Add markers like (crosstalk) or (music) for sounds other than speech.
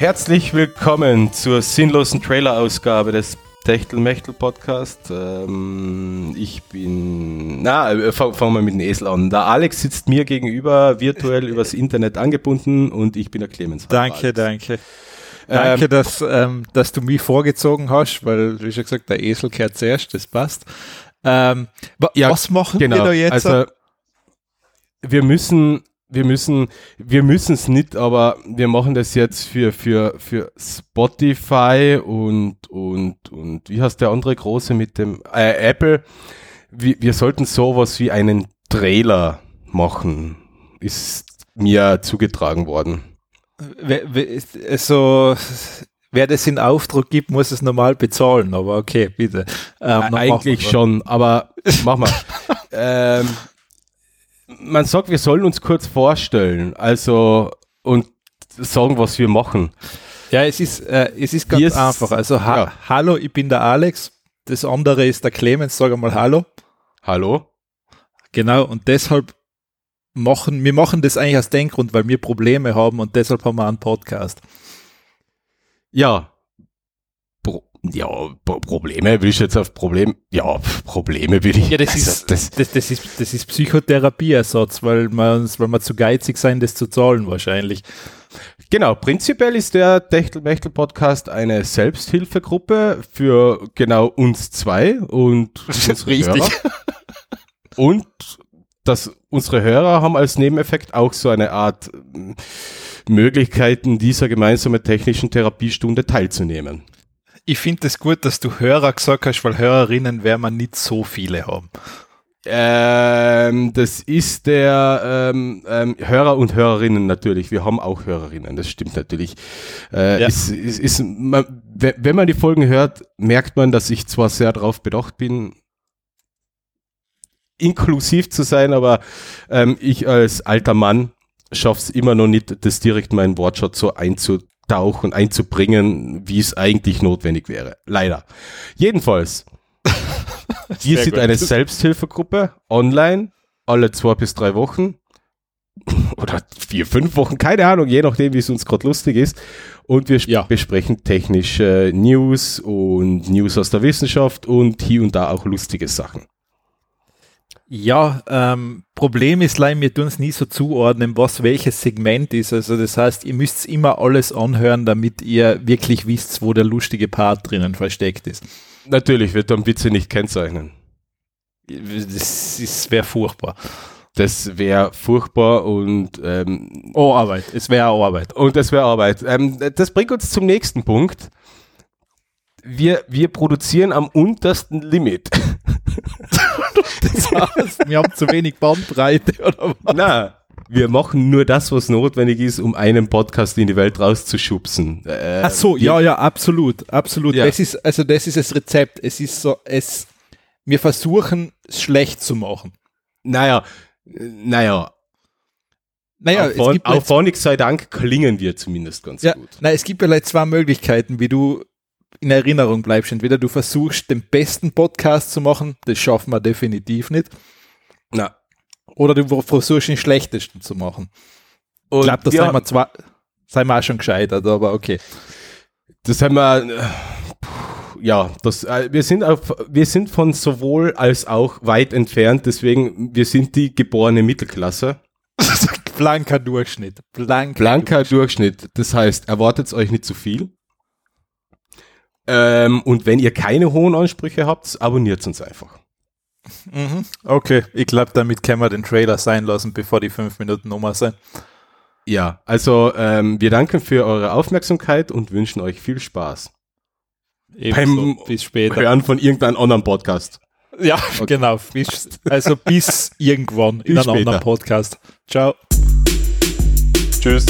Herzlich willkommen zur sinnlosen Trailer-Ausgabe des Techtelmechtel-Podcast. Ähm, ich bin, na, äh, fangen fang wir mit dem Esel an. Der Alex sitzt mir gegenüber, virtuell (laughs) übers Internet angebunden und ich bin der Clemens. Danke, danke. Danke, ähm, dass, ähm, dass du mich vorgezogen hast, weil, wie schon gesagt, der Esel kehrt zuerst, das passt. Ähm, ja, was machen genau, wir da jetzt? Also, wir müssen wir müssen, wir müssen es nicht, aber wir machen das jetzt für, für, für Spotify und, und, und wie heißt der andere große mit dem äh, Apple? Wir, wir sollten sowas wie einen Trailer machen, ist mir zugetragen worden. Also, wer das in Auftrag gibt, muss es normal bezahlen, aber okay, bitte. Ähm, Eigentlich schon, aber mach mal. (laughs) ähm, man sagt, wir sollen uns kurz vorstellen, also und sagen, was wir machen. Ja, es ist, äh, es ist ganz wir einfach. Also, ha ja. hallo, ich bin der Alex. Das andere ist der Clemens. Sag einmal Hallo. Hallo. Genau, und deshalb machen, wir machen das eigentlich aus dem Grund, weil wir Probleme haben und deshalb haben wir einen Podcast. Ja, ja, Probleme will ich jetzt auf Problem, ja, Probleme will ich. Ja, das also, ist, das, das, das, ist, das ist Psychotherapieersatz, weil man, weil man zu geizig sein, das zu zahlen wahrscheinlich. Genau, prinzipiell ist der Techtel-Mechtel-Podcast eine Selbsthilfegruppe für genau uns zwei und (laughs) unsere Richtig. Hörer. Und dass unsere Hörer haben als Nebeneffekt auch so eine Art Möglichkeiten, dieser gemeinsamen technischen Therapiestunde teilzunehmen ich finde es das gut, dass du Hörer gesagt hast, weil Hörerinnen werden wir nicht so viele haben. Ähm, das ist der ähm, ähm, Hörer und Hörerinnen natürlich. Wir haben auch Hörerinnen, das stimmt natürlich. Äh, ja. ist, ist, ist, man, wenn man die Folgen hört, merkt man, dass ich zwar sehr darauf bedacht bin, inklusiv zu sein, aber ähm, ich als alter Mann schaff's immer noch nicht, das direkt meinen Wortschatz so einzutauchen einzutauchen, einzubringen, wie es eigentlich notwendig wäre. Leider. Jedenfalls, (laughs) wir sind gut. eine Selbsthilfegruppe online, alle zwei bis drei Wochen (laughs) oder vier, fünf Wochen, keine Ahnung, je nachdem, wie es uns gerade lustig ist. Und wir ja. besprechen technische News und News aus der Wissenschaft und hier und da auch lustige Sachen. Ja, ähm, Problem ist leider, wir tun es nie so zuordnen, was welches Segment ist. Also das heißt, ihr müsst immer alles anhören, damit ihr wirklich wisst, wo der lustige Part drinnen versteckt ist. Natürlich, wird dann Witze nicht kennzeichnen. Das wäre furchtbar. Das wäre furchtbar und ähm, Oh, Arbeit. Es wäre Arbeit. Und das wäre Arbeit. Ähm, das bringt uns zum nächsten Punkt. Wir, wir produzieren am untersten Limit. (laughs) das heißt, wir haben zu wenig Bandbreite oder was? Nein, wir machen nur das, was notwendig ist, um einen Podcast in die Welt rauszuschubsen. Äh, Ach so, ja, ja, absolut, absolut. Ja. Das ist, also das ist das Rezept. Es ist so, es, wir versuchen, es schlecht zu machen. Naja, naja, naja, auf, es gibt auf Phonics sei Dank klingen wir zumindest ganz ja, gut. Na, es gibt ja zwei Möglichkeiten, wie du in Erinnerung bleibst. Entweder du versuchst, den besten Podcast zu machen, das schaffen wir definitiv nicht. Na. Oder du versuchst, den schlechtesten zu machen. Und ich glaube, das ja, sind wir zwar, sind wir auch schon gescheitert, aber okay. Das haben wir, äh, ja, das, äh, wir sind auf, wir sind von sowohl als auch weit entfernt, deswegen, wir sind die geborene Mittelklasse. (laughs) Blanker Durchschnitt. Blanker, Blanker Durchschnitt. Durchschnitt. Das heißt, erwartet euch nicht zu viel. Ähm, und wenn ihr keine hohen Ansprüche habt, abonniert uns einfach. Mhm. Okay, ich glaube, damit können wir den Trailer sein lassen, bevor die fünf Minuten Nummer sind. Ja, also ähm, wir danken für eure Aufmerksamkeit und wünschen euch viel Spaß. Ebenso, Beim bis später. Hören von irgendeinem anderen Podcast. Ja, okay. genau. Bis, also bis irgendwann bis in einem später. anderen Podcast. Ciao. Tschüss.